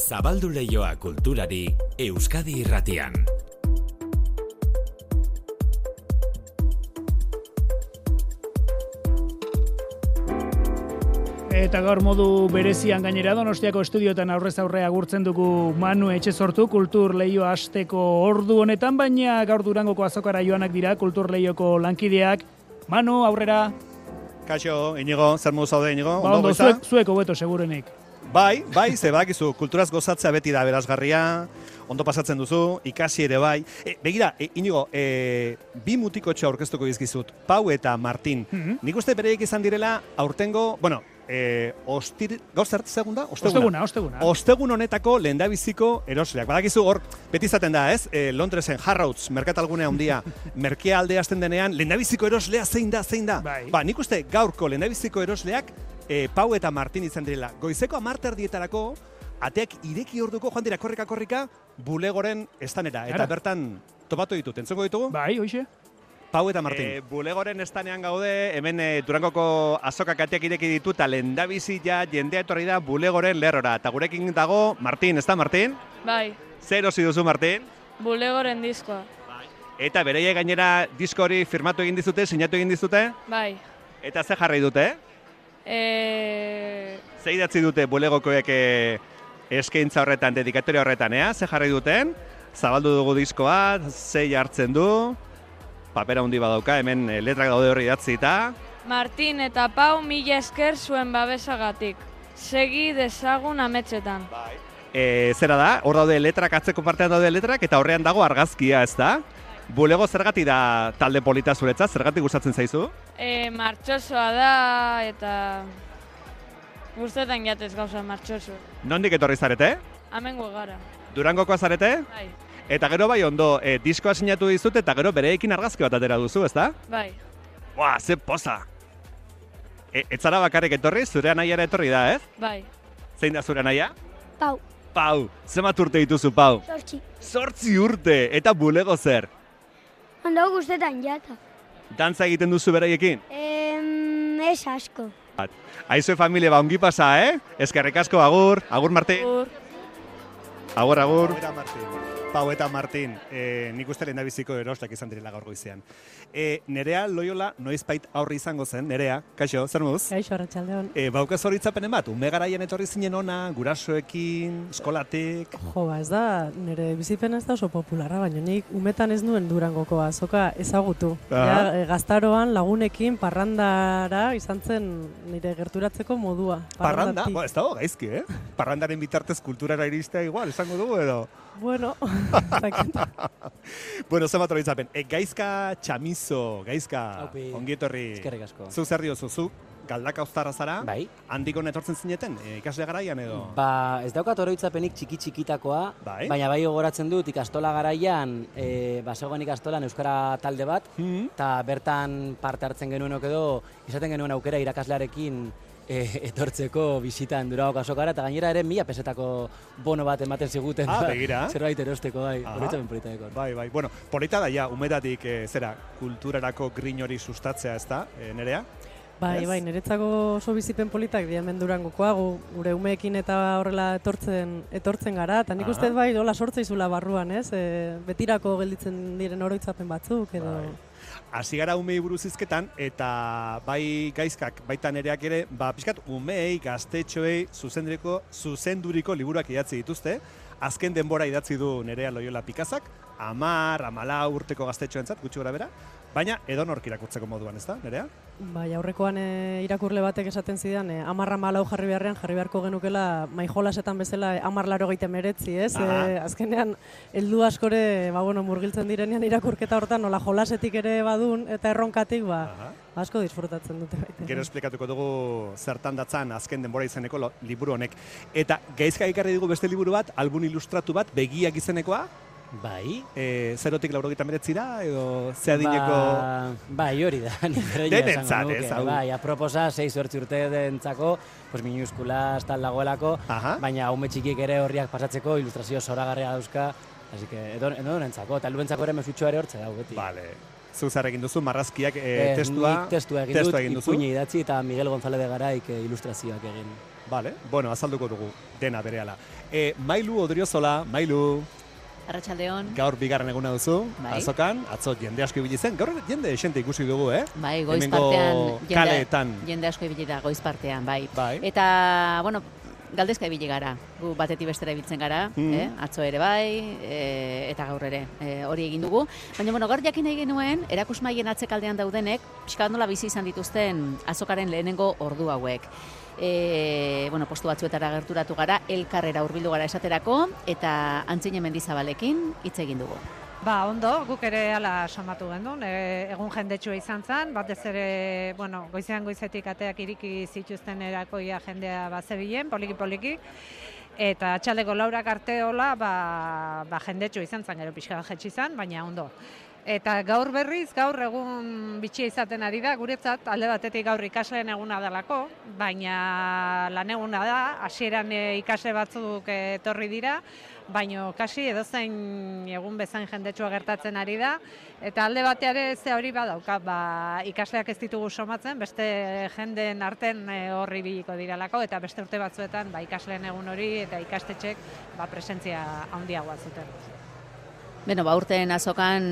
Zabaldu leioa kulturari Euskadi irratian. Eta gaur modu berezian gainera Donostiako estudioetan aurrez aurre agurtzen dugu Manu etxe sortu kultur leio asteko ordu honetan, baina gaur durangoko azokara joanak dira kultur leioko lankideak. Manu, aurrera, Kaixo, Inigo, zer modu zaude, Inigo? ba, ondo, goiza? zuek, zuek hobeto segurenik. Bai, bai, ze badakizu, kulturaz gozatzea beti da berazgarria, ondo pasatzen duzu, ikasi ere bai. E, begira, e, Inigo, e, bi mutikotxo aurkeztuko dizkizut, Pau eta Martin. Mhm. Nik uste bereiek izan direla, aurtengo, bueno, e, ostir, gaur zer segunda? Osteguna, osteguna. Ostegun honetako lehendabiziko erosleak. Badakizu hor, beti izaten da, ez? E, Londresen Harrods, merkatalgunea handia, merkea alde hasten denean, lehendabiziko eroslea zein da, zein da? Bai. Ba, nik uste gaurko lehendabiziko erosleak e, Pau eta Martin izan direla. Goizeko amarter dietarako, ateak ireki orduko joan dira korrika korrika, bulegoren estanera. Eta Ara. bertan topatu ditut, entzuko ditugu? Bai, hoxe. Pau eta Martin. E, bulegoren estanean gaude, hemen e, Durangoko azokak ateak ireki ditu, eta lehendabizi ja jendea etorri da bulegoren lerrora. Eta gurekin dago, Martin, ez da Martin? Bai, Zer osi duzu, Martin? bulegoren diskoa. Eta bereie gainera disko hori firmatu egin dizute, sinatu egin dizute, Bai. eta ze jarri dute? E... Ze idatzi dute bulegokoek e, eskaintza horretan, dedikatoria horretan, ea? Ze jarri duten? Zabaldu dugu diskoa, ze jartzen du, papera handi badauka, hemen letrak daude horri idatzita. Martin eta Pau mila esker zuen babesagatik. Segi dezagun ametxetan. E, zera da, hor daude letrak, atzeko partean daude letrak, eta horrean dago argazkia, ez da? Bulego zergati da talde polita zuretzat, zergatik gustatzen zaizu? E, martxosoa da eta... Guztetan jatez gauza martxoso. Nondik etorri zarete? Hemen gara. Durangokoa zarete? Bai, Eta gero bai ondo, e, diskoa sinatu dizut eta gero bereekin argazki bat atera duzu, ez da? bai. Buah, ze poza! E, etzara bakarrik etorri, zure anaiara etorri da, ez? Bai. Zein da zure anaia? Pau, Pau, zemat urte dituzu, Pau? sortzi. Zortzi urte, eta bulego zer? Ondo guztetan jata. Dantza egiten duzu beraiekin? Em, ez asko. Aizue familia, ba, ongi pasa, eh? Eskerrik asko, agur, agur Marti, Ur. Agur, agur. Pau eta Martin. Pau eta Martin, e, nik uste lehendabiziko erosleak izan direla gaur goizean. E, nerea Loyola noizbait aurri izango zen, nerea, kaixo, zer moduz? Kaixo, arratsaldeon. E, baukaz horitzapenen bat, ume garaian etorri zinen ona, gurasoekin, eskolatik. Jo, ba, ez da, nire bizipena ez da oso popularra, baina nik umetan ez nuen durangoko azoka ezagutu. Ja, e, gaztaroan lagunekin parrandara izan zen nire gerturatzeko modua. Parranda, bo, ez dago gaizki, eh? Parrandaren bitartez kulturara iristea igual, esango dugu edo. Bueno. Bueno, zenbat horitzapen. E, gaizka txamizo, gaizka, Aupi. ongi etorri. Eskerrik asko. Zu zer diozu, zu galdaka uztarra zara? Bai. Handik hona etortzen zineten, e, ikasle garaian edo? Ba, ez daukat oroitzapenik txiki txikitakoa, Bai. baina bai gogoratzen dut ikastola garaian, e, basegoen ikastolan euskara talde bat, Hmm? eta bertan parte hartzen genuenok edo, izaten genuen aukera irakaslearekin e, etortzeko bisitan duragok azokara, eta gainera ere mila pesetako bono bat ematen ziguten. Ah, ba, begira. Zerbait erosteko, bai, Aha. oroitzapen polita dekor. Bai, bai. Bueno, polita da ja, umetatik, e, zera, kulturarako grin hori sustatzea, ez da, e, nerea? Bai, Ez? bai, niretzako oso bizipen politak dira hemen durangokoa, gu, gure umeekin eta horrela etortzen etortzen gara, eta nik uste dut bai, hola sortza izula barruan, ez? E, betirako gelditzen diren oroitzapen batzuk, edo... Bai. Hasi gara umei buruz hizketan, eta bai gaizkak, baita nereak ere, ba, pixkat, umei, gaztetxoei, zuzenduriko, zuzenduriko liburuak idatzi dituzte. Azken denbora idatzi du nerea Loyola Pikazak, amar, amala urteko gaztetxoentzat, gutxi gora bera, baina edonork irakurtzeko moduan, ez da, nerea? Bai, aurrekoan e, irakurle batek esaten zidan, e, amarra malau jarri beharrean jarri beharko genukela maijolasetan bezala e, amar laro meretzi, ez? E, azkenean, heldu askore, ba, bueno, murgiltzen direnean irakurketa hortan, nola jolasetik ere badun, eta erronkatik, ba, Aha. asko disfrutatzen dute baita. Gero esplikatuko dugu zertan datzan azken denbora izeneko liburu honek. Eta gaizka ekarri digu beste liburu bat, album ilustratu bat, begiak izenekoa, Bai. e, zerotik laurogeita meretzira, edo ze adineko... Ba, bai, hori da. Denentzat, nuke. ez, hau. Bai, aproposa, 6 urte dentzako, pues minuskula tal dagoelako, Aha. baina ume txikik ere horriak pasatzeko ilustrazio zoragarria dauzka, así que edo edo entzako, eta helduentzako ere mesutxo ere hortze dago beti. Vale. Zu egin duzu, marrazkiak e, Eh, testua, testua egin testua dut, egin duzu. ipuine idatzi eta Miguel González de Garaik eh, ilustrazioak egin. Vale, bueno, azalduko dugu dena berehala. E, Mailu Odriozola, Mailu, Arratxaldeon, gaur bigarren eguna duzu, Bai. azokan, atzo jende asko ibili zen, gaur jende esente ikusi dugu, eh? bai, goiz Hemengo partean, jende, kaleetan. jende asko ibili da goiz partean, bai. Bai. Eta, bueno, galdezka ibili gara, gu batetik bestera ibiltzen gara, Mhm. eh? atzo ere bai, e, eta gaur ere, e, hori egin dugu. Baina, bueno, gaur jakin nahi genuen, erakusmaien atzekaldean daudenek, pixka nola bizi izan dituzten azokaren lehenengo ordu hauek. E, bueno, postu batzuetara gerturatu gara, elkarrera hurbildu gara esaterako, eta antzine mendizabalekin hitz egin dugu. Ba, ondo, guk ere ala somatu gendun, e, egun jendetsua izan zen, batez ere, bueno, goizean goizetik ateak iriki zituzten erakoia jendea bazebilen, poliki-poliki, eta txaldeko laurak arte hola, ba, ba jendetsu izan zen, gero pixka jetxi izan, baina ondo. Eta gaur berriz, gaur egun bitxia izaten ari da, guretzat alde batetik gaur ikasleen eguna delako, baina lan eguna da, hasieran e, ikasle batzuk etorri dira, baino kasi edozein egun bezain jendetsua gertatzen ari da, eta alde bateare ze hori badauka, ba, ikasleak ez ditugu somatzen, beste jenden arten e, horri biliko diralako, eta beste urte batzuetan ba, ikasleen egun hori eta ikastetxek ba, presentzia handiagoa zuten. Beno, ba, urten azokan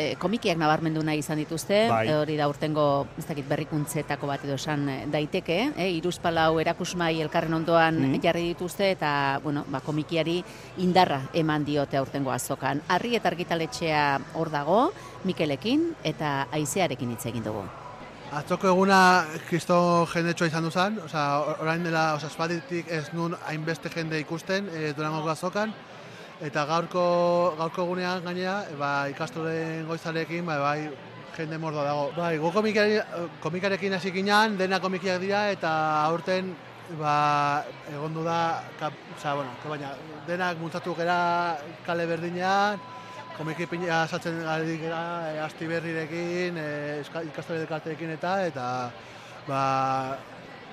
e, komikiak nabarmendu nahi izan dituzte, Bai. e, hori da urtengo, ez dakit, berrikuntzetako bat edo esan eh, daiteke, e, iruzpalau erakusmai elkarren ondoan Mhm. jarri dituzte, eta, bueno, ba, komikiari indarra eman diote aurtengo azokan. Arri eta argitaletxea hor dago, Mikelekin eta Aizearekin hitz egin dugu. Atzoko eguna kristo jendetsua izan duzan, osea, orain dela, osea, espalditik ez nun hainbeste jende ikusten, e, Durangoko azokan, eta gaurko, gaurko egunean gainera, e, ba, ikastolen goizarekin, ba, bai, jende mordoa dago. Bai, gu komikarekin hasi ginean, dena komikiak dira, eta aurten, ba, egondu da, kap, osea, bueno, baina, denak multatu gera kale berdinean, komiki pina saltzen ari gara, e, asti berrirekin, e, ikastore dekarteekin eta, eta, ba,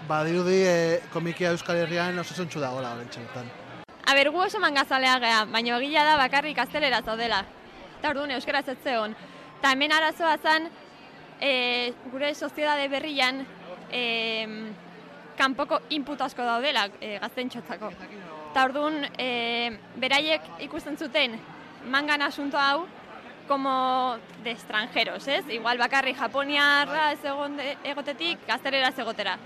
badirudi e, komikia Euskal Herrian osasuntxu dagoela horren txertan. Aber, gu oso mangazalea gea, baina egila da bakarrik gaztelera zaudela. Eta orduan euskaraz ez zegoen. Eta hemen arazoa zen, e, gure soziedade berrian, e, kanpoko input asko daudela e, gaztentxotzako. Eta orduan, e, beraiek ikusten zuten mangan asunto hau, como de extranjeros, ez? Igual bakarrik japoniarra ez egon egotetik, gaztelera egotera.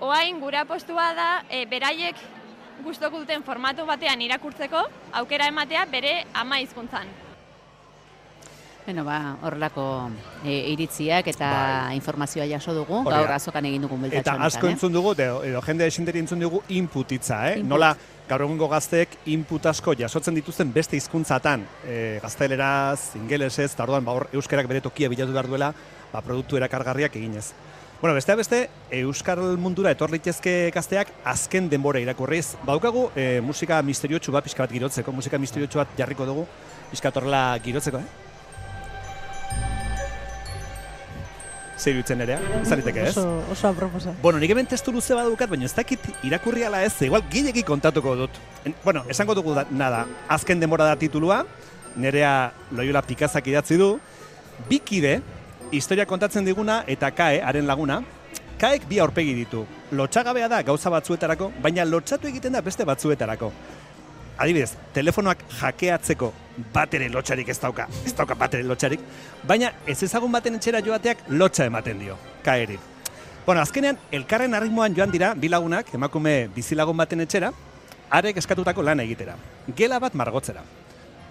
Oain, gure apostua da, e, beraiek gustoko duten formatu batean irakurtzeko, aukera ematea bere ama hizkuntzan. Beno, ba, horrelako e, iritziak eta informazioa jaso dugu, Hori da. gaur azokan egin dugun Eta biltatxo asko eh? entzun dugu, edo, edo jende esinderi entzun dugu input hitza, eh? Input. Nola, gaur egungo gazteek input asko jasotzen dituzten beste hizkuntzatan, e, gazteleraz, ingelesez, eta orduan, ba, hor, euskerak bere tokia bilatu behar duela, ba, produktu erakargarriak eginez. Bueno, besteak beste, Euskal mundura etor litezke gazteak azken denbora irakurriz. Baukagu e, musika misteriotsu bat pixka bat girotzeko, musika misteriotsu bat jarriko dugu, pixka bat horrela girotzeko, eh? Zer iruditzen nerea? Zariteke ez? Oso, oso aproposa. Bueno, nik hemen testu luze badukat, baina ez dakit irakurri ala ez, igual gileki kontatuko dut. En, bueno, esango dugu da, nada, azken denbora da titulua, nerea Loyola Pikazak idatzi du, bikide, historia kontatzen diguna eta kae, haren laguna, kaek bi aurpegi ditu. Lotxagabea da gauza batzuetarako, baina lotxatu egiten da beste batzuetarako. Adibidez, telefonoak jakeatzeko batere lotxarik ez dauka, ez dauka batere lotxarik, baina ez ezagun baten etxera joateak lotxa ematen dio, kaeri. Bueno, azkenean, elkarren arritmoan joan dira bi lagunak, emakume bizilagun baten etxera, arek eskatutako lan egitera. Gela bat margotzera.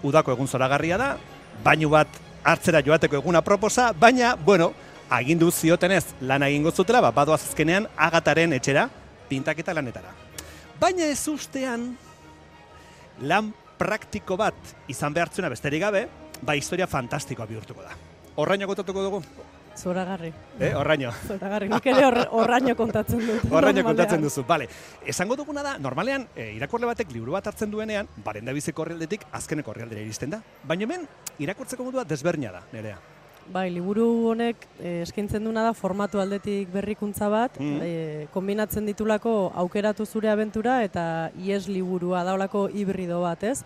Udako egun zoragarria da, bainu bat hartzera joateko eguna proposa, baina, bueno, agindu ziotenez lan egingo zutela, ba, badoaz azkenean agataren etxera, pintaketa lanetara. Baina ez ustean, lan praktiko bat izan behartzuna besterik gabe, ba historia fantastikoa bihurtuko da. Horraino kontatuko dugu? Zoragarri. Eh, horraino. Zoragarri. Nik ere hor- horraino kontatzen dut. Horraino kontatzen duzu. Bale, esango duguna da, normalean, e, irakurle batek liburu bat hartzen duenean, barenda biziko horrialdetik azkeneko horrialdera iristen da. Baina hemen, irakurtzeko modua desberdina da, nerea. Bai, liburu honek eh, eskaintzen duna da formatu aldetik berrikuntza bat, Mhm. eh, kombinatzen ditulako aukeratu zure abentura eta ies liburua daolako hibrido bat, ez?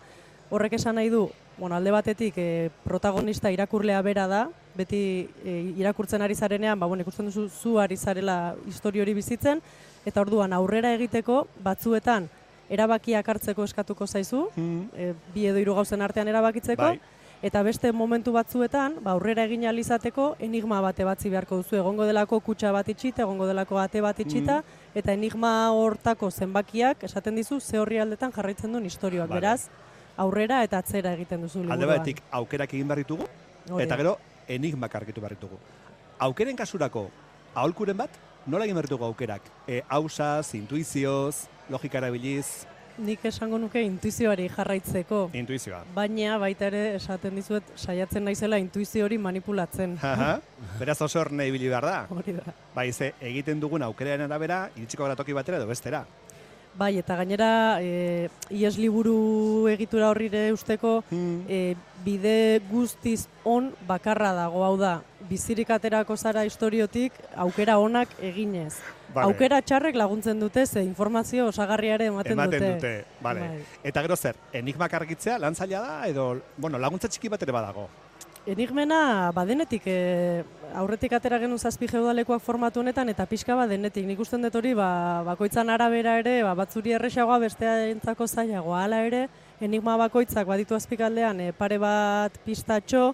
Horrek esan nahi du, bueno, alde batetik eh, protagonista irakurlea bera da, beti e, irakurtzen ari zarenean, ba, bueno, ikusten duzu zu ari zarela histori hori bizitzen, eta orduan aurrera egiteko batzuetan erabakiak hartzeko eskatuko zaizu, e, bi edo hiru gauzen artean erabakitzeko, Bai. eta beste momentu batzuetan, ba, aurrera egin ahal izateko enigma bate batzi beharko duzu, egongo delako kutsa bat itxita, egongo delako ate bat itxita, eta enigma hortako zenbakiak esaten dizu ze horri aldetan jarraitzen duen historioak, Vale. beraz, aurrera eta atzera egiten duzu liburuan. Alde batetik aukerak egin behar ditugu, eta gero enigmak argitu behar ditugu. Aukeren kasurako, aholkuren bat, nola egin behar ditugu aukerak? E, hausaz, intuizioz, logika erabiliz, Nik esango nuke intuizioari jarraitzeko. intuizioa. Baina baita ere esaten dizuet saiatzen naizela intuizio hori manipulatzen. Aha, beraz oso horne ibili behar da. Hori da. Bai, ze egiten dugun aukeraren arabera, iritsiko gara toki batera edo bestera. Bai, eta gainera, e, ies liburu egitura horrire usteko, e, bide guztiz on bakarra dago, hau da, bizirik aterako zara historiotik, aukera onak eginez. Vale. Aukera txarrek laguntzen dute, ze informazio osagarriare ematen, Ematen dute, bale. Bai. Eta gero zer, enigmak argitzea lan zaila da edo, bueno, laguntza txiki bat ere badago. Enigmena, badenetik, e, aurretik atera genuen zazpi geodalekuak formatu honetan, eta pixka badenetik. Nik usten dut hori, ba, bakoitzan arabera ere, ba, batzuri erresagoa bestea entzako zailagoa, hala ere, enigma bakoitzak baditu azpikaldean e, pare bat pistatxo,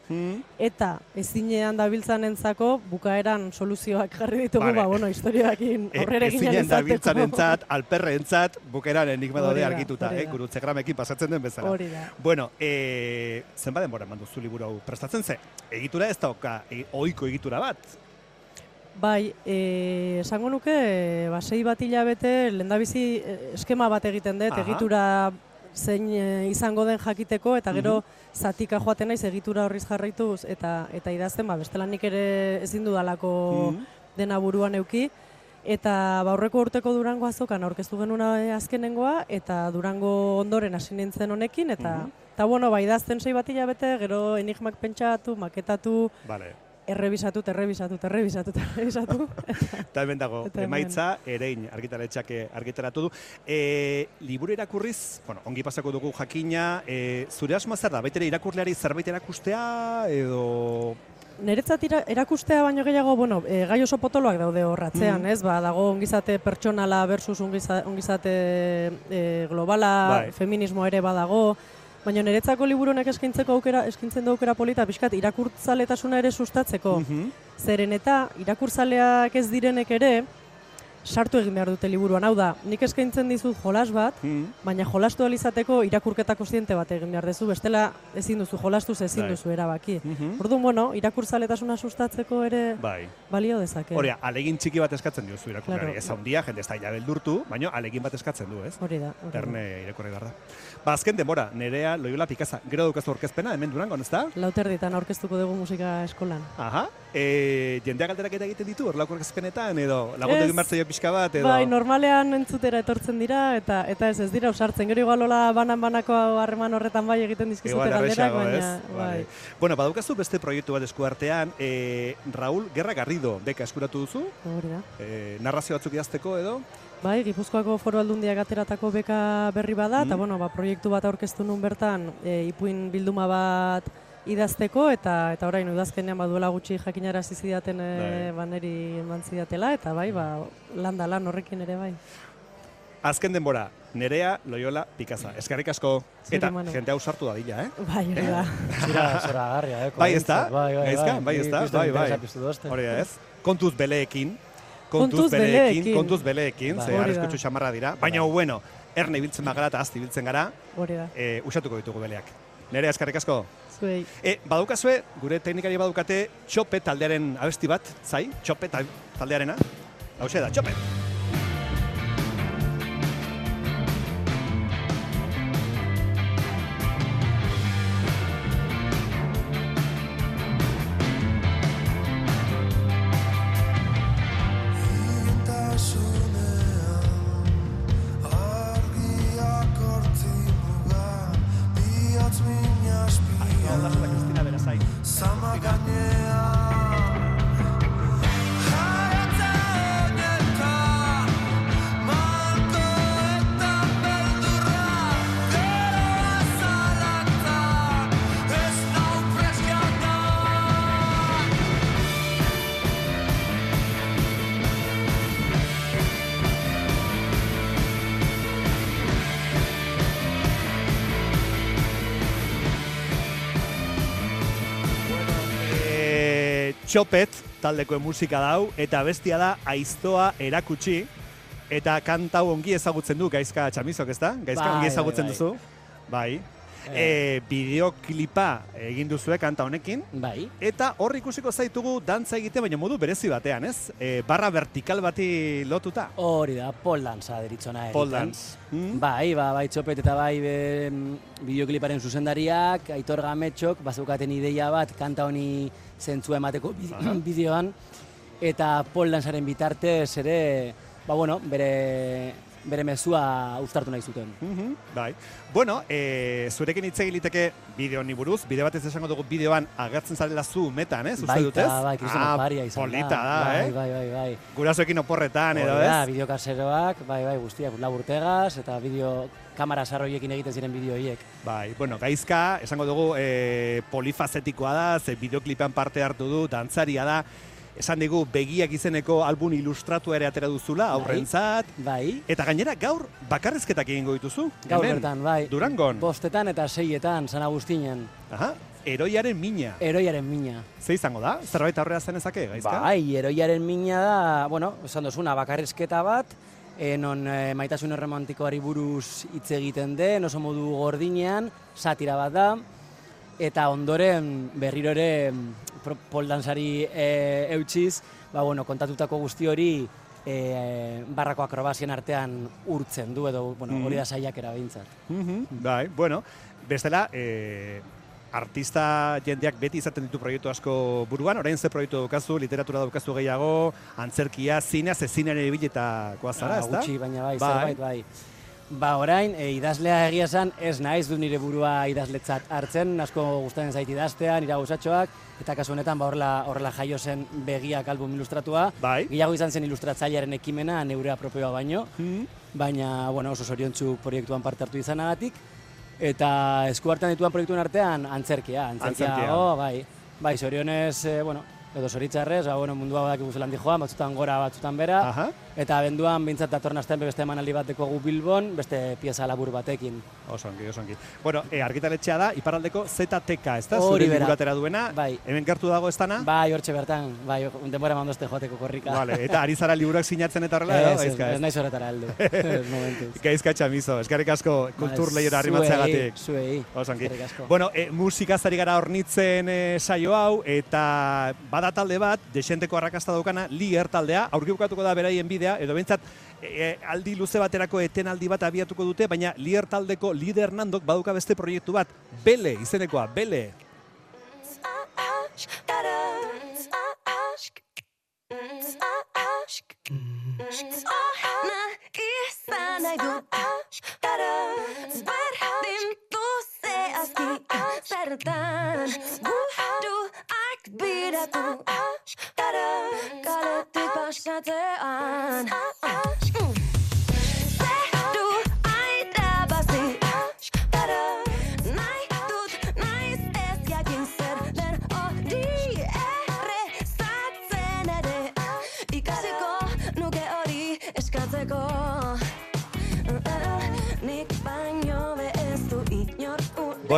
eta ezinean dabiltzan entzako, bukaeran soluzioak jarri ditugu, Vale. ba, bueno, historioakin E, aurrera egin ahal ezinen da izateko. biltzanentzat, alperrentzat, bukeran enigma daude argituta, hori eh, gurutzegramekin pasatzen den bezala. Hori da. Bueno, e, zenbat denbora eman duzu liburu hau prestatzen ze? Egitura ez dauka, e, ohiko egitura bat. Bai, e, esango nuke, e, ba, sei bat hilabete, lehendabizi e, eskema bat egiten dut, Aha. egitura zein e, izango den jakiteko, eta gero zatika joaten naiz egitura horriz jarraituz, eta eta idazten, ba, bestela nik ere ezin dudalako Mhm. dena buruan euki. Eta ba, aurreko urteko Durango azokan aurkeztu genuna e, azkenengoa, eta Durango ondoren hasi nintzen honekin, eta, Mhm. eta bueno, ba, idazten sei bat hilabete, gero enigmak pentsatu, maketatu, Vale. Errebisatu, errebisatu, errebisatu, errebisatu. Eta hemen dago, emaitza, erein argitaletxak eh, argitaratu du. E, liburu irakurriz, bueno, ongi pasako dugu jakina, e, zure asmoa zer da, baitere irakurleari zerbait erakustea, edo... Niretzat ira- erakustea baino gehiago, bueno, e, gai oso potoloak daude horratzean, Mhm. ez? Ba, dago ongizate pertsonala versus ongiza- ongizate e, globala, Bai. feminismoa ere badago, baina niretzako liburu honek eskaintzeko aukera, eskaintzen du aukera polita, pixkat, irakurtzaletasuna ere sustatzeko. Mhm. Zeren eta irakurtzaleak ez direnek ere, sartu egin behar dute liburuan. Hau da, nik eskaintzen dizut jolas bat, Mhm. baina jolastu ahal izateko irakurketa kontziente bat egin behar duzu, bestela ezin duzu jolastu ezin Bai. duzu erabaki. Mhm. Orduan, bueno, irakurtzaletasuna sustatzeko ere Bai. balio dezake. Hori, alegin txiki bat eskatzen diozu irakurleari. Claro. Ez handia, jende ez da ila beldurtu, baina alegin bat eskatzen du, ez? Hori da. hori. Erne irakurri behar da. Ba, azken denbora, nerea Loyola Pikaza. Gero daukazu orkezpena, hemen durangon, ez da? Lauterditan aurkeztuko dugu musika eskolan. Aha. E, jendeak galderak eta egiten ditu, horlako orkezpenetan, edo lagundu egin pixka bat, edo... Bai, normalean entzutera etortzen dira, eta eta ez ez dira usartzen. Gero igualola banan-banako harreman horretan bai egiten dizkizute galderak, baina... ez? Bai. Vale. Bueno, badaukazu beste proiektu bat eskuartean, e, Raul Gerra Garrido beka eskuratu duzu, Hori da. e, narrazio batzuk idazteko edo, Bai, Gipuzkoako foru aldundiak ateratako beka berri bada, eta Mm. bueno, ba, proiektu bat aurkeztu nun bertan, e, ipuin bilduma bat idazteko, eta eta orain udazkenean baduela gutxi jakinarazi zidaten e, baneri eman zidatela, eta bai, ba, landa lan horrekin ere bai. azken denbora, nerea Loyola Pikaza. Eskerrik asko, eta Manu. jende hau sartu dadila, eh? Bai, hori da. Zira, zora agarria, eh? Bai, ez da? Bai, bai, bai. bai, ez da? Bai, bai. Hori da, ez? Kontuz beleekin. Kontuz beleekin. Kontuz beleekin, Bai. ze Hori da. arriskutsu xamarra dira. Baina, bueno, erne ibiltzen bagara eta azti ibiltzen gara, Hori da. e, usatuko ditugu beleak. Nerea, eskerrik asko. Zuei. E, badukazue, gure teknikari badukate, txope taldearen abesti bat, zai? Txope tal- taldearena. Hau da, txope. Vamos lá questão. Txopet taldeko musika dau, eta bestia da aiztoa erakutsi, eta kantau ongi ezagutzen du gaizka txamizok, ez da? Gaizka Bai, ongi bai, ezagutzen bai. duzu? Bai. E, bideoklipa egin duzue kanta honekin. Bai. Eta hor ikusiko zaitugu dantza egite, baina modu berezi batean, ez? E, barra vertikal bati lotuta. Hori da, pole dance deritzona Pole dance. Mm? Bai, ba, bai txopet eta bai be, bideokliparen zuzendariak, Aitor Gametxok, bazeukaten ideia bat, kanta honi zentzua emateko bi- bideoan, eta pole dancearen bitartez ere, ba bueno, bere, bere mezua uztartu nahi zuten. Mhm, bai. Bueno, e, zurekin hitz egiliteke bideo honi buruz, bide batez esango dugu bideoan agertzen zarela zu metan, ez? Uste Baita, dut, ez? bai, kriston oparia izan polita da, bai, eh? Bai, bai, bai. Gurasoekin oporretan, edo, da, ez? bideo kaseroak, bai, bai, guztiak, laburtegaz, eta bideo, kamera sarroiekin egiten ziren bideo hiek. Bai, bueno, gaizka, esango dugu, e, polifazetikoa da, ze bideoklipean parte hartu du, dantzaria da, esan digu begiak izeneko album ilustratu ere atera duzula, aurrentzat. Bai. Eta gainera gaur bakarrizketak egingo dituzu. Gaur hemen, bertan, bai. Durangon. Bostetan eta seietan, San Agustinen. Aha, eroiaren mina. Eroiaren mina. Ze izango da? Zerbait aurrea zenezake, gaizka? Bai, eroiaren mina da, bueno, esan dozuna, bakarrizketa bat, e, non e, maitasun romantikoari buruz hitz egiten den, oso modu gordinean, satira bat da, eta ondoren berriro ere poldansari e, eutxiz, ba, bueno, kontatutako guzti hori e, barrako akrobazien artean urtzen du, edo bueno, Mhm. hori da saiakera behintzat. Mhm, Bai, bueno, bestela, e, artista jendeak beti izaten ditu proiektu asko buruan, orain ze proiektu daukazu, literatura daukazu gehiago, antzerkia, zinea, ze zinean ere biletakoa zara, Ah, ez da? Gutxi, baina bai, zerbait bai. Ba, orain, e, idazlea egia esan, ez naiz du nire burua idazletzat hartzen, asko gustatzen zait idaztea, nire gauzatxoak, eta kasu honetan, ba, horrela, horrela jaio zen begiak album ilustratua. Bai. Gehiago izan zen ilustratzailearen ekimena, neurea propioa baino. Baina, bueno, oso zoriontzu proiektuan parte hartu izanagatik. Eta esku hartan dituan proiektuen artean, antzerkia. Antzerkia, Antzerkia. oh, bai. Bai, zorionez, eh, bueno, edo zoritzarrez, ba, bueno, mundua badakigu zelan joan, batzutan gora, batzutan bera. Aha. Eta benduan, bintzat datorren astean beste emanaldi bat dekogu Bilbon, beste pieza labur batekin. Oso ongi, oso ongi. Bueno, e, argitaletxea da, iparraldeko ZTK, ez da? Hori bera. duena. Bai. Hemen gertu dago ez dana? Bai, hortxe bertan, bai, denbora mandozte joateko korrika. Vale, eta ari zara liburuak sinatzen eta horrela? Ez, ez, Gaizka, ez naiz horretara heldu, ez. Gaizka txamizo, eskarrik asko kultur lehiora zuei, arrimatzeagatik. zuei, Oso ongi. eskerrik asko. Bueno, e, musikaz ari gara hornitzen e, saio hau, eta bada talde bat, desenteko arrakasta daukana, lier taldea, aurki bukatuko da beraien bidea, edo behintzat, e, aldi luze baterako etenaldi bat abiatuko dute, baina lier taldeko lider nandok baduka beste proiektu bat, bele, izenekoa, bele. Zertan buruak biratu başka de an.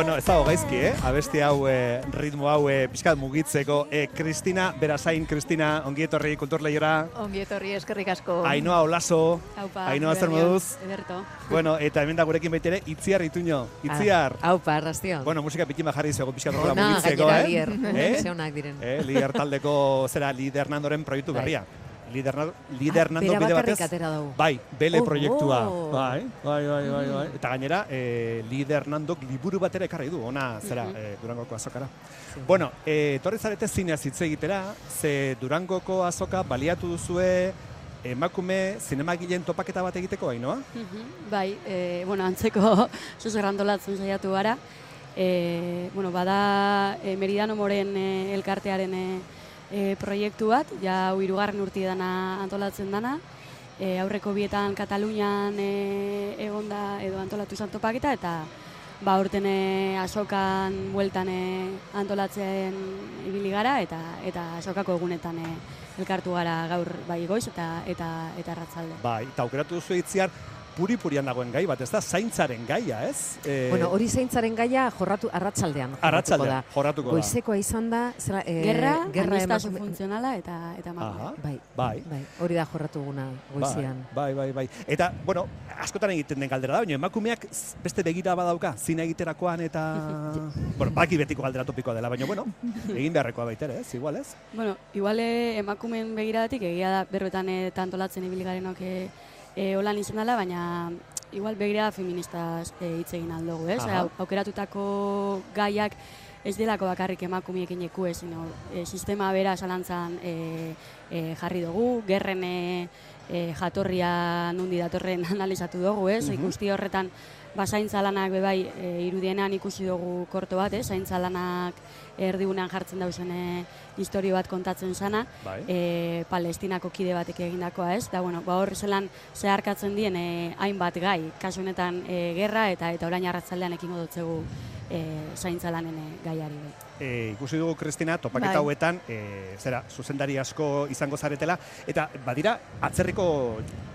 Bueno, ez dago gaizki, eh? Abesti hau, eh, ritmo hau, eh, pixkat mugitzeko. Eh, Kristina, berazain, Kristina, ongi etorri kultur lehiora. Ongi etorri eskerrik asko. Ainhoa Olaso. Aupa, Ainhoa zer moduz? Ederto. Bueno, eta hemen da gurekin baitere, Itziar Ituño. Itziar. Ah, aupa, arrastion. Bueno, musika pitin bat jarri zego pixkat horrela Ona, mugitzeko, gainera, eh? lider. Eh? Ze onak diren. Eh, lider taldeko, zera, lider nandoren proiektu Bai. berria. Lider, lider Ah, bide batez. atera dugu. Bai, bele Oh, proiektua. oh. Bai, bai, bai, bai, bai. Eta gainera, eh, lider nandok liburu batera ekarri du, ona, zera, Mhm. eh, Durangoko azokara. Bueno, eh, etorri zarete zineaz hitz egitera, ze Durangoko azoka baliatu duzue emakume zinemagileen topaketa bat egiteko, hainoa? Mhm, Bai, e, bueno, antzeko zuzer antolatzen saiatu gara. E, bueno, bada e, Meridano Moren e, elkartearen e, e, proiektu bat, ja hau hirugarren urti dana antolatzen dana. E, aurreko bietan Katalunian e, egonda edo antolatu izan topaketa eta ba urten e, azokan bueltan e, antolatzen ibili gara eta eta azokako egunetan e, elkartu gara gaur bai goiz eta eta eta arratsalde. Bai, eta aukeratu duzu itziar, puri-purian dagoen gai bat, ez da, zaintzaren gaia, ez? E, Bueno, hori zaintzaren gaia jorratu arratsaldean jorratuko Arratsaldean, da. jorratuko da. Goizekoa izan da, zera, eh, Gerra, gerra emakume- funtzionala eta eta emakume. Aha, Bai, bai. bai, hori da jorratu guna goizean. Bai, bai, bai, bai. Eta, bueno, askotan egiten den galdera da, baina emakumeak beste begira badauka, zina egiterakoan eta... bueno, baki betiko galdera topikoa dela, baina, bueno, egin beharrekoa baitere, ez? Igual, ez? Bueno, igual eh, emakumeen begiradatik egia da berbetan eh, tantolatzen ibili garenok eh, eh, holan izan dela, baina igual begirada feministaz eh, hitz egin aldugu, ez? Aha. Au- Aukeratutako gaiak ez delako bakarrik emakumiekin eku ez, sino eh, sistema bera zalantzan eh, eh, jarri dugu, gerren eh, eh, jatorria nundi datorren analizatu dugu, ez? Mhm. Ikusti horretan ba, zaintza lanak bebai e, irudienean ikusi dugu korto bat, eh? zaintza lanak erdigunean jartzen dauzen e, historio bat kontatzen sana, Bai. e, palestinako kide batek egindakoa ez, da bueno, ba hor zelan zeharkatzen dien e, hainbat gai, kasu honetan e, gerra eta eta orain arratzaldean ekingo dotzegu e, zaintza lanen e, gaiari. bai. E, ikusi dugu, Kristina, topaketa Bai. hauetan, e, zera, zuzendari asko izango zaretela, eta badira, atzerriko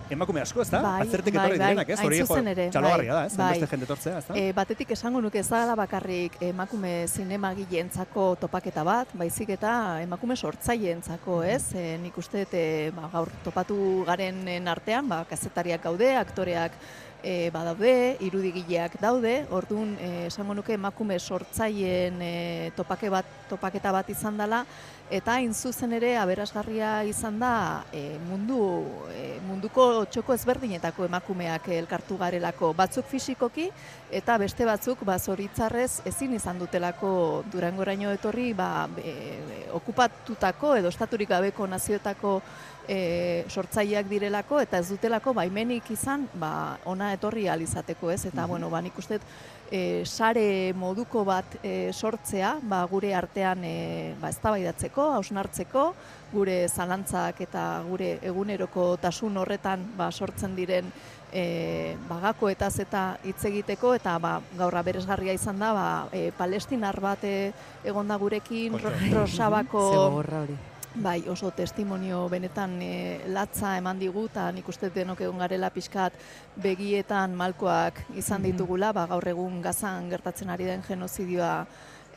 emakume asko, ez da? Bai, Atzertik bai, etorri bai, direnak, ez? Hori txalogarria bai, da, ez? bai. Beste jende etortzea, ez da? E, batetik esango nuke ez da bakarrik emakume zinemagileentzako topaketa bat, baizik eta emakume sortzaileentzako, ez? E, nik uste dut e, ba, gaur topatu garenen artean, ba, kazetariak gaude, aktoreak e, badaude, irudigileak daude, orduan e, esango nuke emakume sortzaileen e, topake bat, topaketa bat izan dela, eta hain zuzen ere aberasgarria izan da e, mundu, e, munduko txoko ezberdinetako emakumeak elkartu garelako. Batzuk fisikoki eta beste batzuk ba zoritzarrez ezin izan dutelako. Durangoraino etorri ba e, okupatutako edo estaturik gabeko nazioetako e, sortzaileak direlako eta ez dutelako baimenik izan ba ona etorri ahal izateko, ez? Eta Mhm. bueno, ba nik uste dut, e, sare moduko bat e, sortzea, ba, gure artean e, ba, eztabaidatzeko, hausnartzeko, gure zalantzak eta gure eguneroko tasun horretan ba, sortzen diren e, bagakoetaz eta hitz egiteko eta ba, gaur aberesgarria izan da ba, e, palestinar bat e, egonda gurekin ro, rosabako. Bai, oso testimonio benetan e, latza eman digu, eta nik uste denok egon garela pixkat begietan malkoak izan Mhm. ditugula, ba, gaur egun gazan gertatzen ari den genozidioa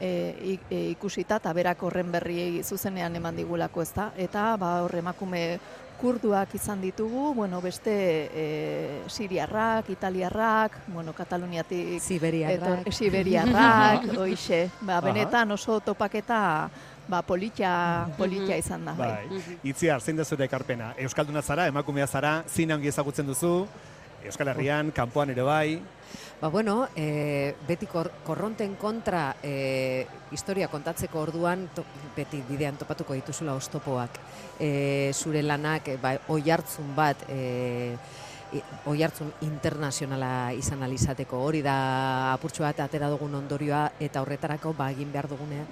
e, e, ikusita, eta berak horren berri zuzenean eman digulako ez da. Eta ba, hor emakume kurduak izan ditugu, bueno, beste e, siriarrak, italiarrak, bueno, Kataluniatik... Siberiarrak. etor- Siberiarrak, hoixe. Ba, benetan oso topaketa ba, polita, polita izan da. Bai, itziar, zein da zure ekarpena? Euskalduna zara, emakumea zara, zina ongi ezagutzen duzu, Euskal Herrian, kanpoan ere bai, Ba, bueno, e, beti kor, korronten kontra e, historia kontatzeko orduan to, beti bidean topatuko dituzula ostopoak. E, zure lanak, e, ba, oi hartzun bat, e, oi hartzun internazionala izan alizateko. Hori da apurtxo bat atera dugun ondorioa eta horretarako ba, egin behar dugunea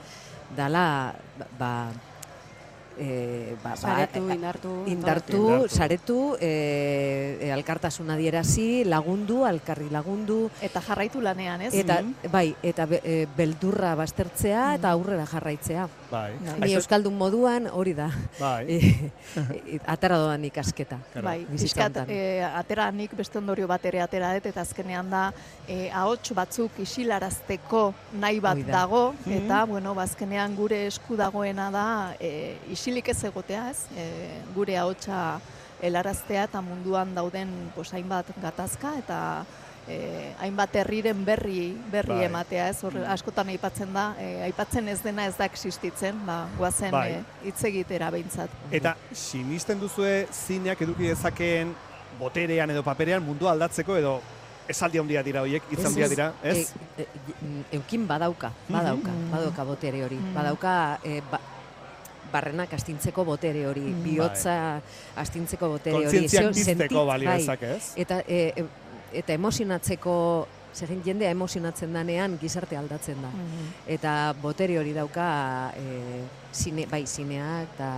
dala ba, e, ba, ba, Saretu, e, indartu, indartu, saretu, e, e, alkartasuna adierazi, lagundu, alkarri lagundu. Eta jarraitu lanean, ez? Eta, Mhm. bai, eta be- e, beldurra baztertzea eta aurrera jarraitzea. Bai. Ni euskaldun moduan hori da. Bai. E, e, atera doan ikasketa. Bai, hontan. e, atera nik beste ondorio bat ere atera dut, eta azkenean da, e, ahots batzuk isilarazteko nahi bat da. dago, Mhm. eta, bueno, bazkenean gure esku dagoena da, e, isilik ez egotea, ez? E, gure ahotsa helaraztea eta munduan dauden pues, hainbat gatazka, eta e, hainbat herriren berri berri Bai. ematea, ez? Hor, askotan aipatzen da, e, aipatzen ez dena ez da existitzen, ba, guazen Bai. e, hitz egitera behintzat. Eta sinisten duzue zineak eduki dezakeen boterean edo paperean mundua aldatzeko edo esaldi handia dira hoiek, hitz handia dira, ez? E, e, mm, eukin badauka, badauka, Mhm. badauka botere hori. Mhm. Badauka e, ba, barrenak astintzeko botere hori, Mhm. bihotza astintzeko botere hori. Kontzientziak sentit- balio bai. dezake, ez? Eta, e, e, eta emozionatzeko, zeren jendea emozionatzen danean gizarte aldatzen da. Mhm. Eta botere hori dauka e, zine, bai zineak eta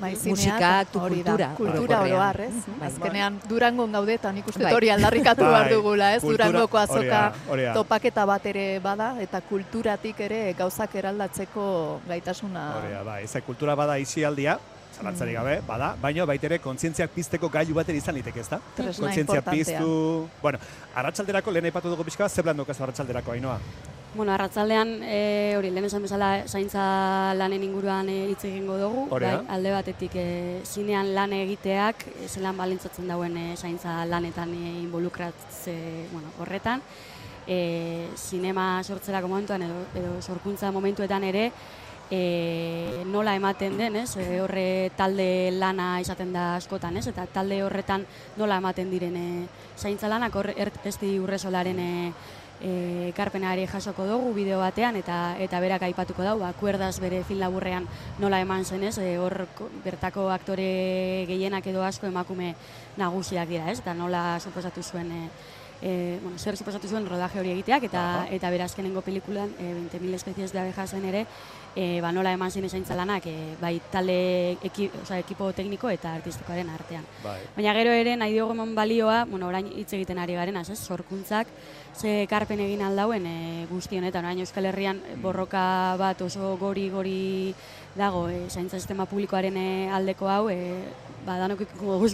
Bai, musikak, tu kultura. kultura oro har, ez? Bai. Azkenean Durangon gaude eta nik uste Bai. hori aldarrikatu Bai, behar dugula, ez? kultura- Durangoko azoka topaketa bat ere bada eta kulturatik ere gauzak eraldatzeko gaitasuna. Hori da, bai, ze kultura bada isialdia, zalantzarik gabe, bada, baina baitere kontzientziak pizteko gailu bateri izan liteke, ezta? Kontzientzia piztu... Bueno, arratsalderako lehen aipatu dugu pixka, bat, ze plan daukazu arratsalderako, Ainoa? Bueno, arratzaldean, e, hori, lehen esan bezala, zaintza lanen inguruan e, hitz egingo dugu. Bai, alde batetik, e, zinean lan egiteak, e, zelan balintzatzen dauen e, zaintza lanetan e, involukratze, bueno, horretan. E, sinema sortzerako momentuan edo, edo sorkuntza momentuetan ere, e, nola ematen den, ez? E, horre talde lana izaten da askotan, ez? Eta talde horretan nola ematen diren e, zaintza lanak, hor er, esti urresolaren e, e, ekarpena ere jasoko dugu bideo batean eta eta berak aipatuko dau, ba, kuerdaz bere film laburrean nola eman zen, ez? E, hor ko- bertako aktore gehienak edo asko emakume nagusiak dira, ez? Eta nola suposatu zuen e, e, bueno, zer suposatu zuen rodaje hori egiteak eta Aha. eta bera azkenengo pelikulan e, 20.000 espezies de abejasen ere e, ba, nola eman zen esaintza lanak e, bai talde eki, osea, ekipo tekniko eta artistikoaren artean. Bai. Baina gero ere nahi dugu eman balioa, bueno, orain hitz egiten ari garen, ez, sorkuntzak ze ekarpen egin aldauen e, guzti honetan, orain Euskal Herrian e, borroka bat oso gori-gori dago e, zaintza sistema publikoaren aldeko hau, e, ba, danok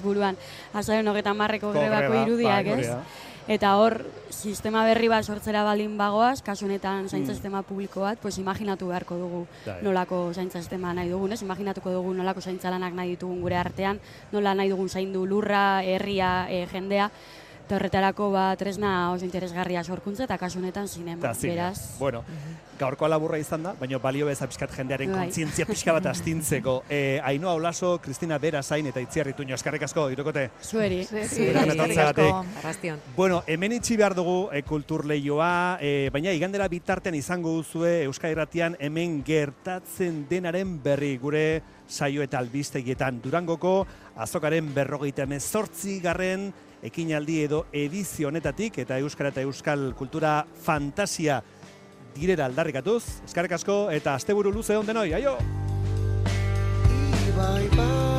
buruan, azaren hogetan marreko grebako Greba, irudiak, bai, hori ez? Eta hor, sistema berri bat sortzera baldin bagoaz, kasu honetan zaintza Mm. sistema publiko bat, pues imaginatu beharko dugu Bai. nolako zaintza sistema nahi dugun, ez? Imaginatuko dugu nolako zaintza lanak nahi ditugun gure artean, nola nahi dugun zaindu lurra, herria, e, jendea, eta horretarako ba, tresna oso interesgarria sorkuntza eta kasu honetan sinema. Beraz, Bueno, gaurkoa laburra izan da, baina balio beza pixkat jendearen Bai. kontzientzia pixka bat astintzeko. E, Ainoa Olaso, Kristina Berazain eta Itziarri Tuño, eskarrik asko, irukote. zueri. Zueran etortzeagatik. Arrastion. Bueno, hemen itxi behar dugu e, kultur lehioa, e, baina igandera bitartean izango duzue Euskal Irratian hemen gertatzen denaren berri gure saio eta albistegietan Durangoko azokaren berrogeita emezortzi garren ekinaldi edo edizio honetatik eta Euskara eta Euskal kultura fantasia direra aldarrikatuz. Eskarrik asko eta asteburu luze on denoi, aio! Ibai, bai.